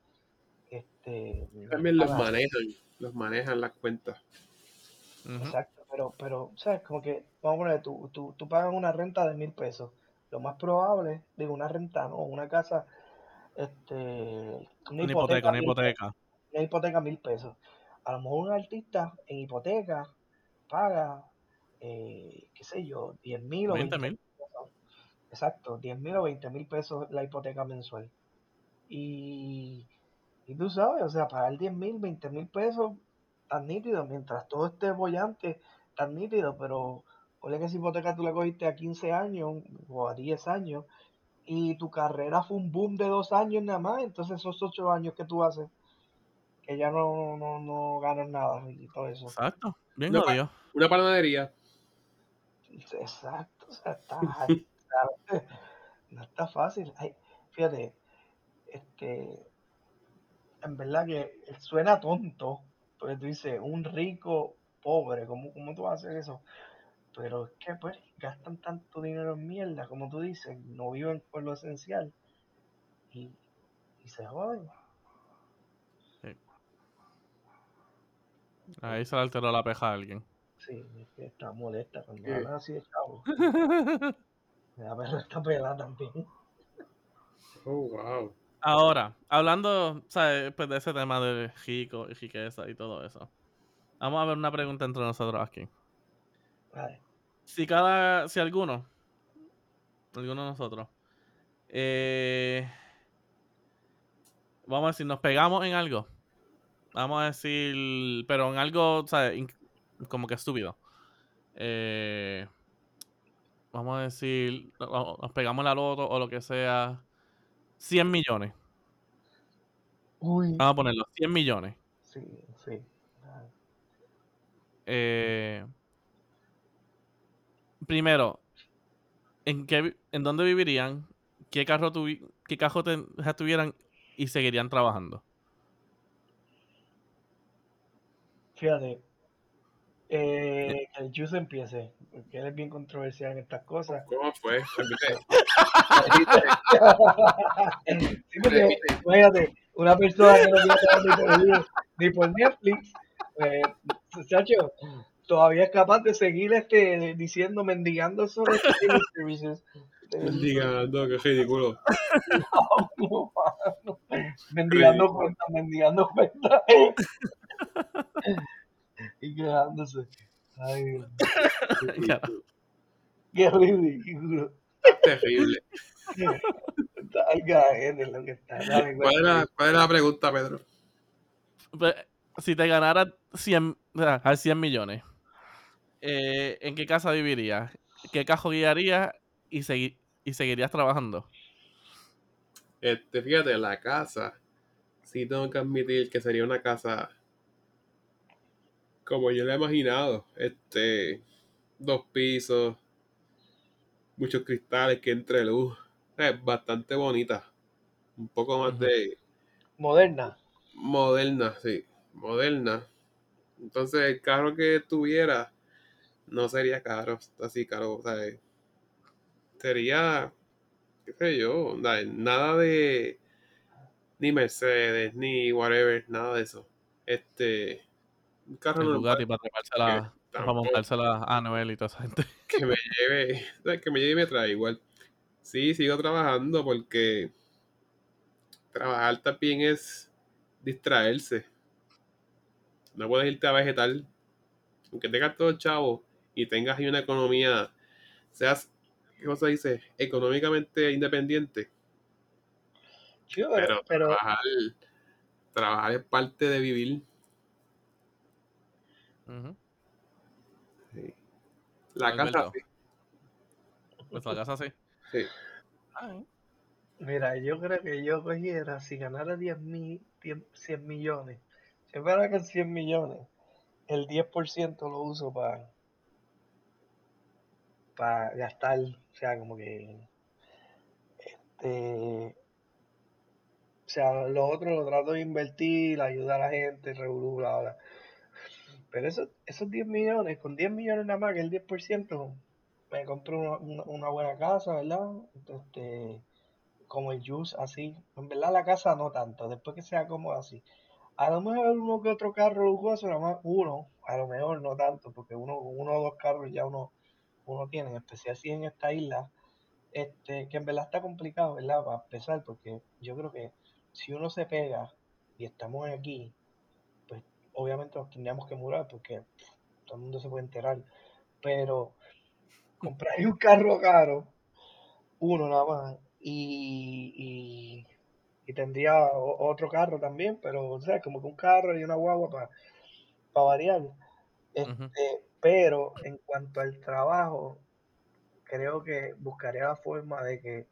este... También los manejan, los manejan las cuentas. Exacto, pero, pero, ¿sabes? Como que, vamos a poner, tú, tú, tú pagas una renta de mil pesos. Lo más probable, digo, una renta, ¿no? Una casa, este... Una, hipoteca, una hipoteca. Una hipoteca mil pesos. A lo mejor un artista en hipoteca paga, eh, qué sé yo, 10 mil o 20 mil. Exacto, 10 mil o 20 mil pesos la hipoteca mensual. Y y tú sabes, o sea, pagar 10 mil, 20 mil pesos, tan nítido, mientras todo esté bollante, tan nítido, pero oye que esa hipoteca tú la cogiste a 15 años o a 10 años y tu carrera fue un boom de dos años nada más, entonces esos 8 años que tú haces, que ya no, no, no ganas nada y todo eso. Exacto, bien una, Una panadería. Exacto, o sea, está, no está fácil. fíjate, este, en verdad que suena tonto, porque tú dices, un rico pobre, ¿cómo, cómo tú vas a hacer eso? Pero es que pues gastan tanto dinero en mierda, como tú dices, no viven por lo esencial y, y se joden. Ahí se le alteró la peja a alguien. Sí, es que está molesta cuando hablan así de chavo. La perra está pelada también. Oh, wow. Ahora, hablando ¿sabes? Pues de ese tema de rico y riqueza y todo eso. Vamos a ver una pregunta entre nosotros aquí. Si cada, si alguno, alguno de nosotros, eh, vamos a decir, nos pegamos en algo. Vamos a decir, pero en algo, ¿sabes? como que estúpido. Eh, vamos a decir, nos pegamos la loto o lo que sea, 100 millones. Vamos a ponerlo, 100 millones. Sí, sí. Eh, primero, ¿en, qué, ¿en dónde vivirían? ¿Qué carro, qué carro tuvieran y seguirían trabajando? Fíjate, eh, que el Juice empiece, porque él es bien controversial en estas cosas. ¿Cómo fue? sí, porque, fíjate, una persona que no tiene ni por, ni por Netflix, eh, chacho, todavía es capaz de seguir este diciendo, mendigando sobre services. Mendigando, qué ridículo. No, no, mendigando cuentas, mendigando cuentas. Y quedándose. Ay, qué ridículo. Terrible. lo que está. ¿Cuál era, ¿Cuál era la pregunta, Pedro? Pues, si te ganaras 100, o 100 millones, eh, ¿en qué casa vivirías? ¿Qué cajo guiarías y, y seguirías trabajando? Este, fíjate, la casa, sí tengo que admitir que sería una casa como yo la he imaginado. Este, dos pisos, muchos cristales que entre luz. Es bastante bonita. Un poco más de... Moderna. Moderna, sí. Moderna. Entonces el carro que tuviera no sería caro, así caro. O sea, sería, qué sé yo, nada de ni Mercedes, ni whatever, nada de eso. Este, un carro el Bugatti para, la, para montársela a Noel y toda esa gente. Que me lleve, que me lleve y me trae igual. Sí, sigo trabajando porque trabajar también es distraerse. No puedes irte a vegetal. Aunque tengas todo chavo y tengas ahí una economía, seas, ¿cómo se dice? Económicamente independiente. pero, Trabajar, trabajar es parte de vivir. La casa sí. Pues la casa sí. Sí. Mira, yo creo que yo cogiera, si ganara 10 mil, 100 millones, si fuera con 100 millones, el 10% lo uso para para gastar, o sea, como que este o sea, lo otro lo trato de invertir, ayudar a la gente, regular, pero eso, esos 10 millones, con 10 millones nada más, que el 10%, me compro una, buena casa, ¿verdad? Este, como el juice, así. En verdad la casa no tanto, después que sea como así. A lo mejor uno que otro carro lujoso, nada más uno, a lo mejor no tanto, porque uno, uno o dos carros ya uno, uno tiene, en especial si en esta isla, este, que en verdad está complicado, ¿verdad? Para empezar, porque yo creo que si uno se pega y estamos aquí, obviamente nos tendríamos que mudar porque todo el mundo se puede enterar. Pero comprar un carro caro, uno nada más, y, y, tendría otro carro también, pero o sea, como que un carro y una guagua para variar. Este, Pero en cuanto al trabajo, creo que buscaría la forma de que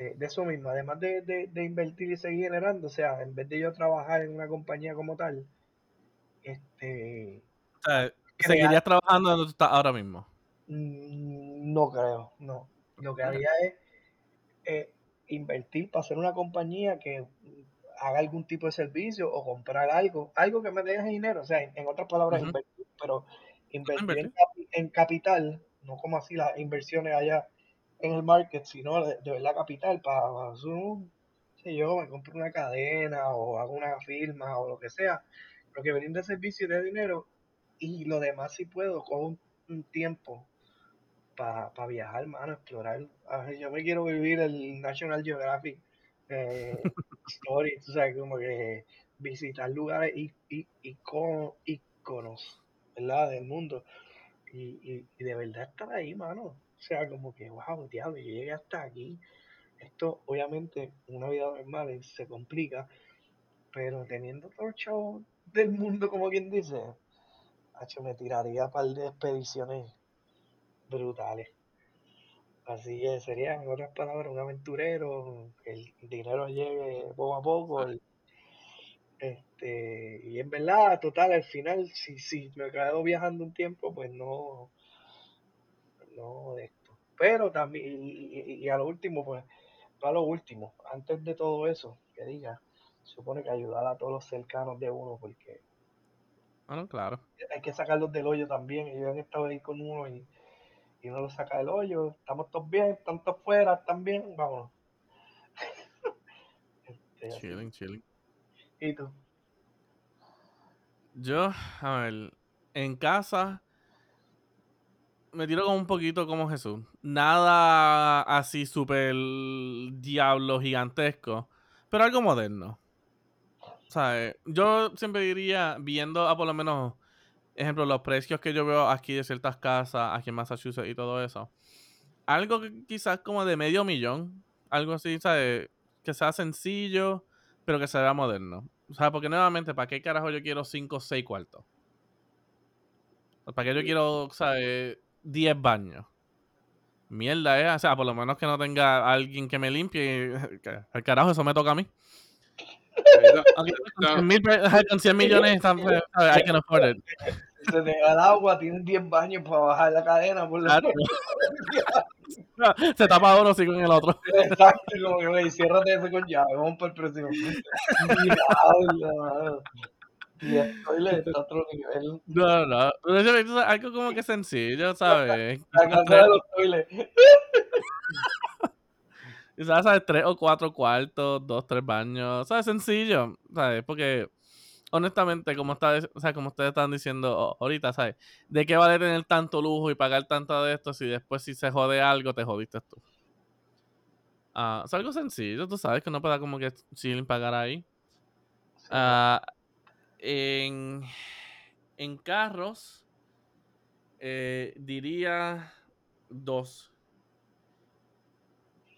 de, eso mismo, además de, de, invertir y seguir generando, o sea, en vez de yo trabajar en una compañía como tal, este, ¿Seguirías trabajando donde tú estás ahora mismo? Mm, no creo, no. Lo que haría es eh, invertir para hacer una compañía que haga algún tipo de servicio o comprar algo, algo que me deje dinero, o sea, en, otras palabras, invertir, pero invertir en, capital, no como así las inversiones allá en el market, sino de, verdad capital para, para si yo me compro una cadena o hago una firma o lo que sea, lo que de servicio de dinero y lo demás si puedo con un, tiempo para viajar, mano, explorar. yo me quiero vivir el National Geographic eh, Story, o sea, como que visitar lugares y, y, iconos, ¿verdad? Del mundo. Y, y, de verdad estar ahí, mano. O sea, como que, wow, diablo, yo llegué hasta aquí. Esto, obviamente, una vida normal se complica, pero teniendo todo el show del mundo, como quien dice, me tiraría un par de expediciones brutales. Así que sería, en otras palabras, un aventurero, que el dinero llegue poco a poco. el- este, y en verdad, total, al final, si, si me quedo viajando un tiempo, pues no, no de esto. Pero también, y, y- y a lo último, pues, no a lo último, antes de todo eso, que diga, supone que ayudar a todos los cercanos de uno, porque Bueno, claro. hay que sacarlos del hoyo también. Ellos han estado ahí con uno y, y uno los saca del hoyo. Estamos todos bien, están todos fuera, están bien, vámonos. Este, así. Chilling, chilling. ¿Y tú? Yo, a ver, en casa me tiro como un poquito como Jesús. Nada así súper diablo gigantesco, pero algo moderno. ¿Sabes? Yo siempre diría, viendo a por lo menos, ejemplo, los precios que yo veo aquí de ciertas casas, aquí en Massachusetts y todo eso. Algo que quizás como de medio millón, algo así, ¿sabes? Que sea sencillo, pero que se vea moderno. O sea, porque nuevamente, ¿para qué carajo yo quiero 5 o 6 cuartos? ¿Para qué yo quiero, ¿sabes? 10 baños. Mierda, ¿eh? O sea, por lo menos que no tenga alguien que me limpie. Al carajo, eso me toca a mí. Con Claro. 100, mil pe- ajá, con 100 millones, ¿sabes? I can afford it. Se te da el agua, tienes 10 baños para bajar la cadena. Por Claro. Se tapa uno, sí con el otro. Exacto, como que güey, ciérrate eso con llave, vamos para el próximo. Y estoy está otro nivel. No, no. Algo como que sencillo, ¿sabes? La casa de los toilets. Quizás, ¿sabes? Tres o cuatro cuartos, dos, tres baños. ¿Sabes? Sencillo, ¿sabes? Porque, honestamente, como, está, o sea, como ustedes están diciendo ahorita, ¿sabes? ¿De qué vale tener tanto lujo y pagar tanto de esto si después si se jode algo te jodiste tú? Ah, es algo sencillo, tú sabes que no pueda como que chilling pagar ahí. Ah, en, en carros, eh, diría dos.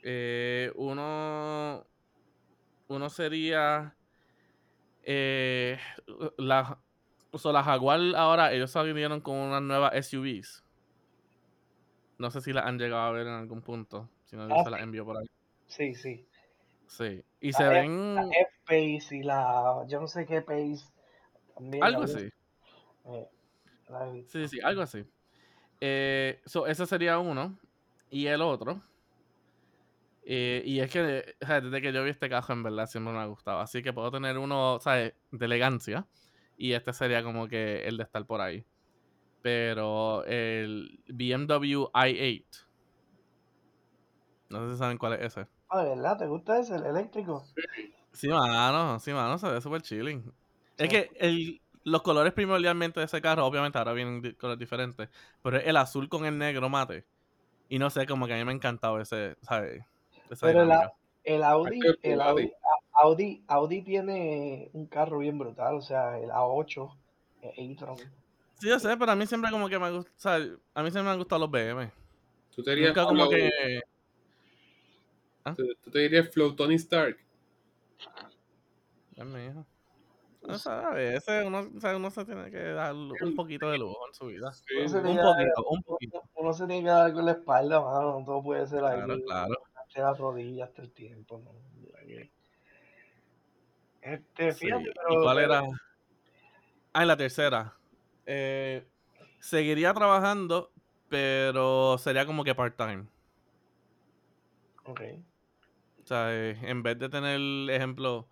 Eh, uno, uno sería eh, la, o sea, la Jaguar ahora, ellos salieron con unas nuevas SUVs. No sé si las han llegado a ver en algún punto. Si no, yo Ah, se las envío por ahí. Sí, sí. Sí. Y La se F- ven La F-Pace y la. Yo no sé qué Pace. También algo así. Eh. Sí, sí, algo así. Eh, so, ese sería uno. Y el otro. Eh, y es que o sea, desde que yo vi este cajo, en verdad siempre me ha gustado. Así que puedo tener uno, ¿sabes? De elegancia. Y este sería como que el de estar por ahí. Pero el BMW i8. No sé si saben cuál es ese. Ah, ¿de verdad? ¿Te gusta ese, el eléctrico? Sí, mano, sí, mano, se ve súper chilling. Es que el, los colores primordialmente de ese carro, obviamente ahora vienen colores diferentes, pero es el azul con el negro mate. Y no sé, como que a mí me ha encantado ese, ¿sabes? Esa Pero la-. El Audi, el Audi. Audi, Audi tiene un carro bien brutal, o sea, el A8, el e-tron. Sí, yo sé, pero a mí siempre como que me gusta, ¿sabes? A mí siempre me han gustado los BM. tú te dirías Nunca como que... tú, tú te dirías Flow Tony Stark. Ay, mi hijo. O sea, a veces uno, o sea, uno se tiene que dar un poquito de lujo en su vida. Sí, Uno se Un tiene que- poquito, un poquito. Uno se tiene que dar con la espalda, mano, no todo puede ser ahí. Claro, claro. Hasta las rodillas hasta el tiempo, ¿no? Este, Sí. fíjate, ¿Y pero. cuál pero- era? Ah, en la tercera. Eh, seguiría trabajando, pero sería como que part-time. Ok. O sea, eh, en vez de tener, ejemplo,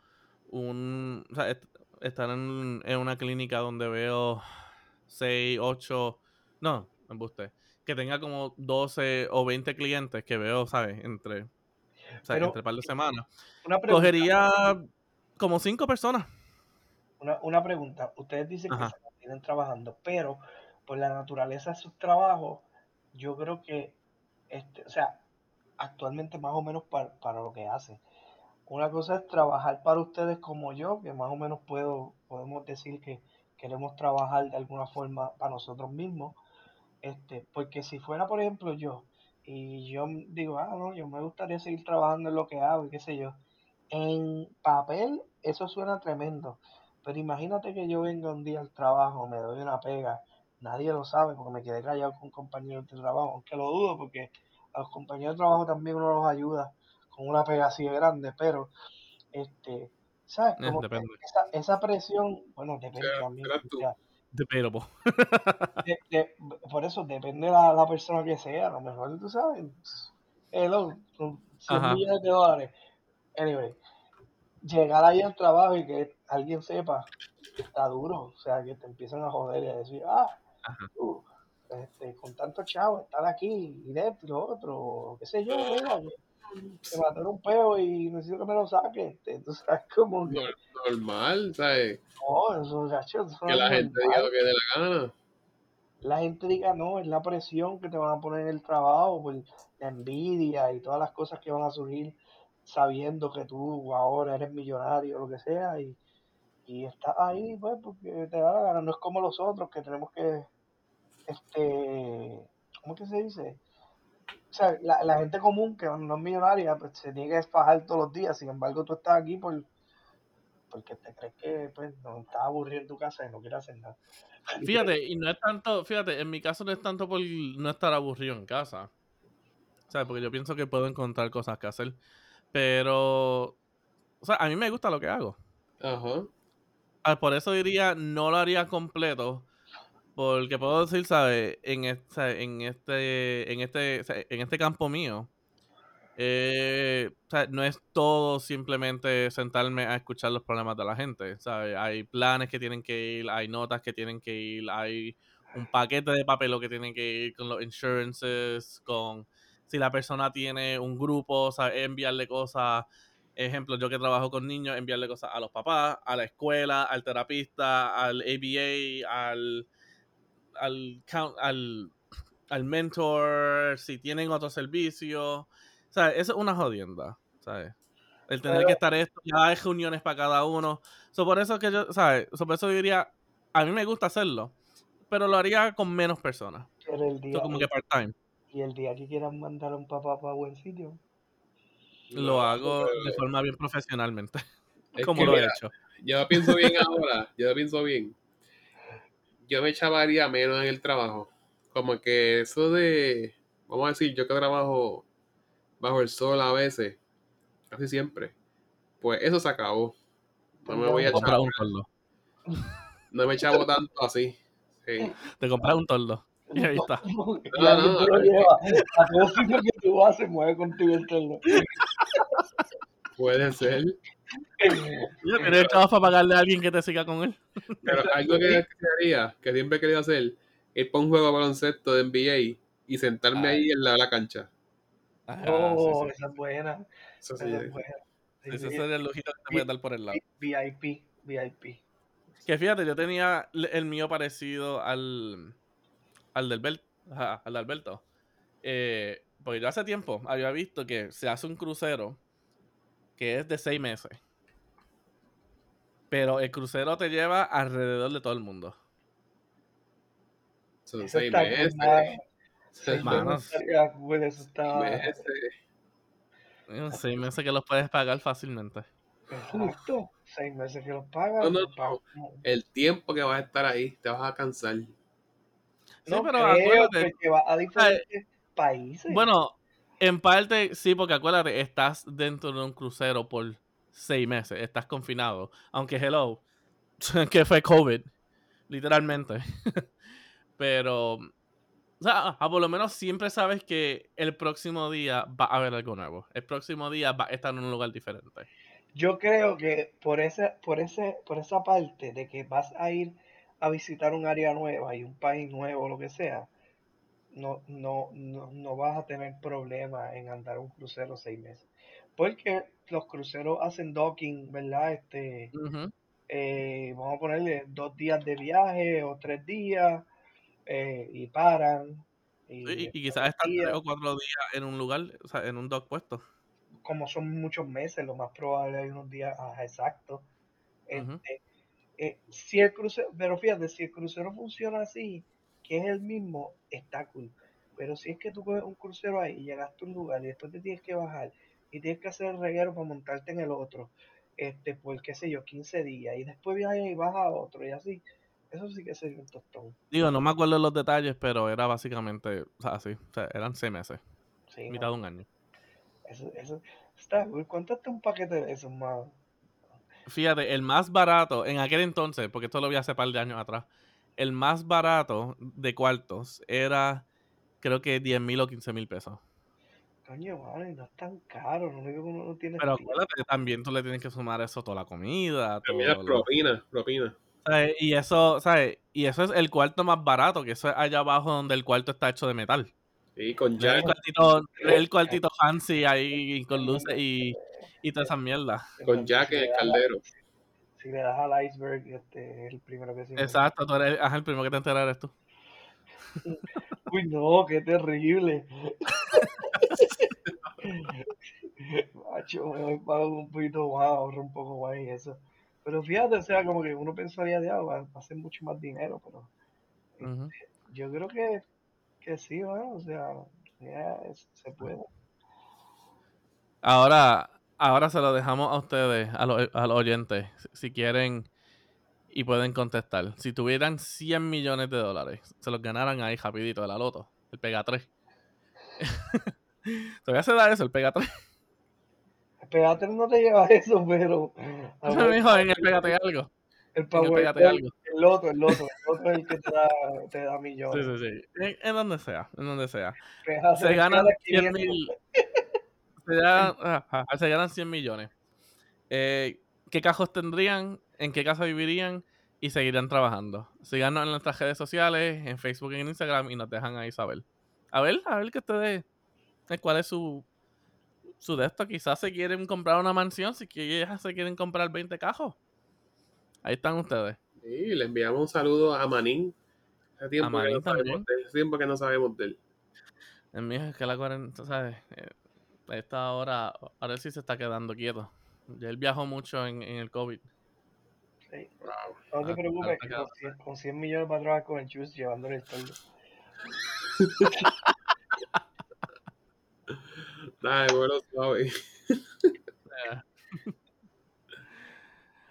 un... O sea, est- estar en, en una clínica donde veo 6, 8... No, me embuste. Que tenga como 12 o 20 clientes que veo, ¿sabes? Entre... O sea, entre par de semanas. Una pregunta. Cogería como 5 personas. Una, una pregunta. Ustedes dicen Ajá. que se mantienen trabajando, pero por la naturaleza de sus trabajos, yo creo que, este, o sea, actualmente más o menos para, para lo que hacen. Una cosa es trabajar para ustedes como yo, que más o menos puedo, podemos decir que queremos trabajar de alguna forma para nosotros mismos. Este, porque si fuera, por ejemplo, yo, y yo digo, ah, no, yo me gustaría seguir trabajando en lo que hago y qué sé yo. En papel, eso suena tremendo. Pero imagínate que yo venga un día al trabajo, me doy una pega, nadie lo sabe porque me quedé callado con compañeros de trabajo, aunque lo dudo porque a los compañeros de trabajo también uno los ayuda con una pega así de grande, pero este, ¿sabes? Eh, Como esa, esa presión, bueno, depende también. o sea, Depende, po. de- de- por eso depende de la, la persona que sea, a lo mejor tú sabes, hello, son 100 Ajá. millones de dólares. Anyway, llegar ahí al trabajo y que alguien sepa, está duro, o sea, que te empiezan a joder y a decir, ah, tú, este, con tantos chavos, estar aquí y de esto y lo otro, o qué sé yo, mira, que mataron un peo y necesito que me lo saque, este, tú sabes, como que, Normal, ¿sabes? no, eso, gacho, eso Que la gente diga lo que dé la gana. la gente diga no, es la presión que te van a poner en el trabajo, por la envidia y todas las cosas que van a surgir sabiendo que tú ahora eres millonario o lo que sea y, y estás ahí pues porque te da la gana, no es como los otros que tenemos que, este, ¿cómo que se dice? O sea, la, la gente común que no es millonaria pues se tiene que desfajar todos los días, sin embargo tú estás aquí por porque te crees que pues no estás aburrido en tu casa y no quieres hacer nada. Fíjate, y no es tanto, fíjate, en mi caso no es tanto por no estar aburrido en casa. ¿Sabes? Porque yo pienso que puedo encontrar cosas que hacer. Pero, o sea, a mí me gusta lo que hago. Ajá. Ah, Por eso diría, no lo haría completo. Porque puedo decir, ¿sabes? En este, en este, en este, en este campo mío, eh, no es todo simplemente sentarme a escuchar los problemas de la gente, ¿sabes? Hay planes que tienen que ir, hay notas que tienen que ir, hay un paquete de papel que tienen que ir con los insurances, con si la persona tiene un grupo, ¿sabes? Enviarle cosas. Ejemplo, yo que trabajo con niños, enviarle cosas a los papás, a la escuela, al terapista, al ABA, al, al, count- al, al mentor, si tienen otro servicio. ¿Sabes? Eso es una jodienda, ¿sabes? El tener Pero- que estar esto, ya hay reuniones para cada uno. So, por eso que yo, ¿sabes? So, por eso diría, a mí me gusta hacerlo, pero lo haría con menos personas. Pero el día, So, como que part-time. y el día que quieran mandar a un papá para buen sitio, Lo hago de forma bien profesionalmente, es como lo he hecho. Yo pienso bien ahora, yo pienso bien. Yo me chavaría menos en el trabajo. Como que eso de, vamos a decir, yo que trabajo bajo el sol a veces, casi siempre, pues eso se acabó. No me voy a Comprar chavar, un tordo. no me chavo tanto así. Sí. Te compras un tordo. Y ahí está. No, no, es lleva a todo sitio que tú vas, se mueve contigo el terno. Puede ser. Ya tienes chavos para pagarle a alguien que te siga con él. Pero algo que que haría, que siempre he querido hacer, es para un juego de baloncesto de NBA y sentarme Ay. ahí en la, la cancha. Ah, Oh, sí, sí. esa es buena. Eso sí, Esa es buena. Sí, Ese sería el lujito que te puedes dar por el lado. VIP, VIP. Que fíjate, yo tenía el mío parecido al, al del Bel- ajá, al de Alberto. Eh, porque yo hace tiempo había visto que se hace un crucero que es de seis meses. Pero el crucero te lleva alrededor de todo el mundo. Son Eso seis meses. Seis. Eso está- meses. Seis meses que los puedes pagar fácilmente. Exacto. Seis meses que los pagan. No, no. El tiempo que vas a estar ahí, te vas a cansar. Sí, No pero creo, acuérdate. porque va a diferentes países. Bueno, en parte sí, porque acuérdate, estás dentro de un crucero por seis meses, estás confinado. Aunque, hello, que fue COVID, literalmente. Pero, o sea, a por lo menos siempre sabes que el próximo día va a haber algo nuevo. El próximo día va a estar en un lugar diferente. Yo creo que por ese, por ese, por esa parte de que vas a ir a visitar un área nueva y un país nuevo, lo que sea, no, no, no, no vas a tener problema en andar un crucero seis meses. Porque los cruceros hacen docking, ¿verdad? Este, eh, vamos a ponerle dos días de viaje o tres días eh, y paran. Y, Y, y quizás días, tres o cuatro días en un lugar, o sea, en un dock puesto. como son muchos meses, lo más probable hay unos días exactos. Este, eh, si el crucero, pero fíjate, si el crucero funciona así, que es el mismo, está cool. Pero si es que tú coges un crucero ahí y llegaste a un lugar y después te tienes que bajar y tienes que hacer el reguero para montarte en el otro, este, por qué sé yo, 15 días, y después viajas y vas a otro y así, eso sí que sería un tostón. Digo, no me acuerdo los detalles, pero era básicamente, o sea, así, o sea, eran seis meses. Sí, mitad no, de un año. Eso, eso está cool. ¿Cuánto un paquete de esos, más? Fíjate, el más barato en aquel entonces, porque esto lo vi hace par de años atrás, el más barato de cuartos era creo que 10 mil o 15 mil pesos. Coño, y no es tan caro. Lo único que uno no tiene Pero acuérdate, también tú le tienes que sumar eso toda la comida, es lo- propina, propina. ¿sabes? Y eso, ¿sabes? Y eso es el cuarto más barato, que eso es allá abajo donde el cuarto está hecho de metal. Sí, con No Jack. el cuartito, no es el cuartito fancy ahí con luces y, y toda esa mierda. Con Jack en el caldero. Si le das al iceberg, este es el primero que se. Exacto, tú eres, ajá, el primero que te enteras eres tú. Uy, no, qué terrible. Macho, me voy para un poquito más, ahorro un poco más y eso. Pero fíjate, o sea, como que uno pensaría de algo, va a hacer mucho más dinero, pero Ujú. yo creo que, que sí, bueno, o sea, ya es- se puede. Ahora, ahora se lo dejamos a ustedes, a los, a los oyentes, si- quieren y pueden contestar. Si tuvieran 100 millones de dólares, se los ganaran ahí rapidito de la loto, el Pega 3. Todavía se da eso, el Pega 3. Pégate no te lleva eso, pero Mijo, en el Pégate algo. el en el algo. el loto, el loto, el loto es el que te da, te da Sí, millones. sí, sí. En, en donde sea, en donde sea. Pégate, Se ganan pégate 100 500. mil. Se ganan, ajá, se ganan 100 millones. Eh, ¿Qué cajos tendrían? ¿En qué casa vivirían? Y seguirían trabajando. Síganos en nuestras redes sociales, en Facebook y en Instagram, y nos dejan ahí saber. A ver, a ver que ustedes. eh, ¿Cuál es su. Su de esto? Quizás se quieren comprar una mansión, si quizás se quieren comprar 20 cajos. Ahí están ustedes. Y le enviamos un saludo a Manín. Hace tiempo, que, Manín no sabemos de él, hace tiempo que no sabemos de él. En mí es que la cuarentena, ¿sabes? Esta hora, ahora sí se está quedando quieto. Ya él viajó mucho en, en el COVID. Sí. Wow. No te Ah, preocupes, ah, que ah, con 100, con 100 millones para trabajar con el Chus llevándole el toldo. Dale, bueno, suave.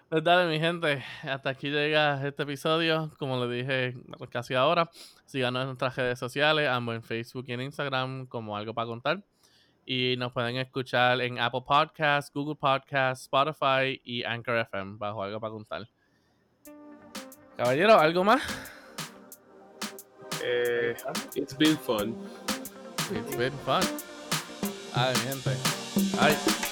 Pues dale, mi gente. Hasta aquí llega este episodio. Como le dije casi ahora, síganos en nuestras redes sociales, ambos en Facebook y en Instagram, como algo para contar. Y nos pueden escuchar en Apple Podcasts, Google Podcasts, Spotify y Anchor FM, bajo algo para contar. Caballero, ¿algo más? Eh, it's been fun. It's been fun. Ay, mi gente. Ay.